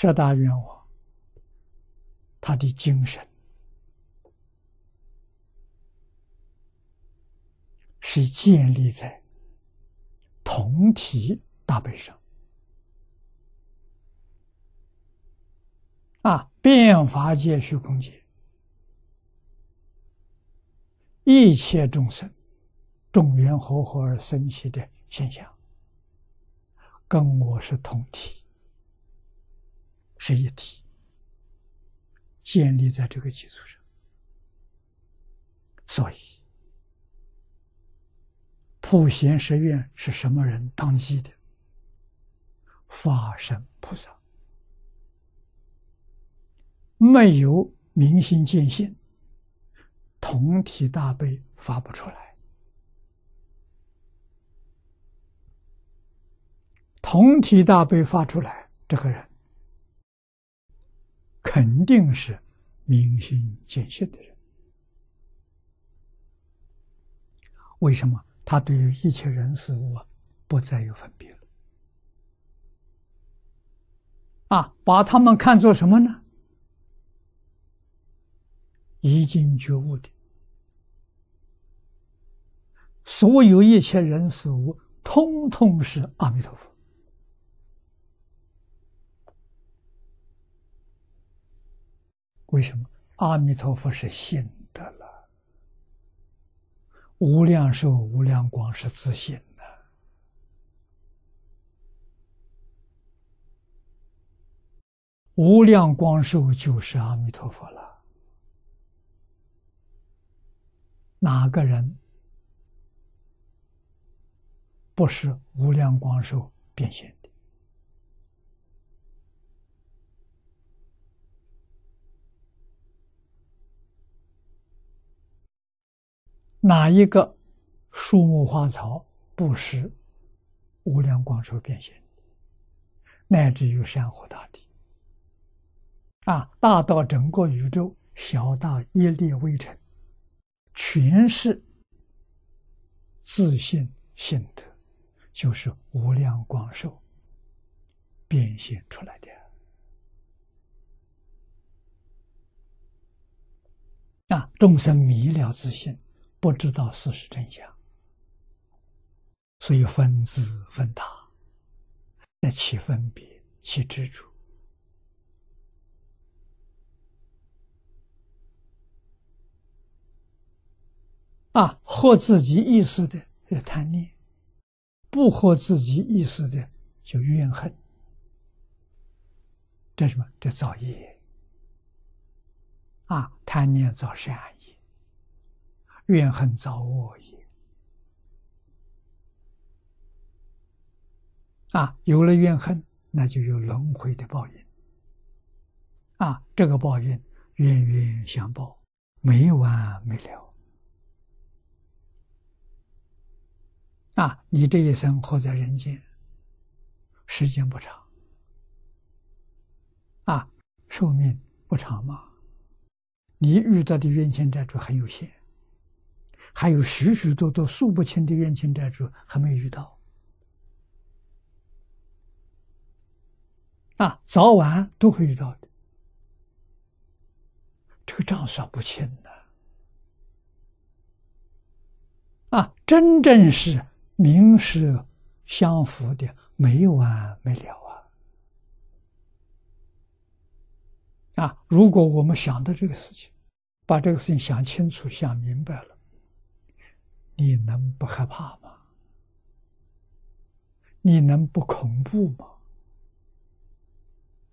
十大愿望，他的精神是建立在同体大悲上。啊，变法界、虚空界，一切众生，众缘和合而生起的现象，跟我是同体，是一体，建立在这个基础上。所以，普贤十愿是什么人当机的？法身菩萨。没有明心见性，同体大悲发不出来。同体大悲发出来，这个人肯定是明心见性的人。为什么？他对于一切人事物啊不再有分别了？啊，把他们看作什么呢？已经觉悟的，所有一切人事物，通通是阿弥陀佛。为什么？阿弥陀佛是信的了，无量寿、无量光是自信的，无量光寿就是阿弥陀佛了。哪个人不是无量光寿变现哪一个树木花草不是无量光寿变现？乃至于山河大地啊，大到整个宇宙，小到一粒微尘。全是自信心德，就是无量光寿变现出来的啊！众生迷了自信，不知道事实真相，所以分自分他，在起分别，起执着。啊，合自己意思的就贪念，不合自己意思的就怨恨。这什么？这造业。啊，贪念造善，怨恨造恶业。啊，有了怨恨，那就有轮回的报应。啊，这个报应冤冤相报，没完没了。啊，你这一生活在人间，时间不长，啊，寿命不长嘛。你遇到的冤亲债主很有限，还有许许多多数不清的冤亲债主还没遇到，啊，早晚都会遇到的，这个账算不清的，啊，真正是。名是相符的，没完没了啊！啊，如果我们想到这个事情，把这个事情想清楚、想明白了，你能不害怕吗？你能不恐怖吗？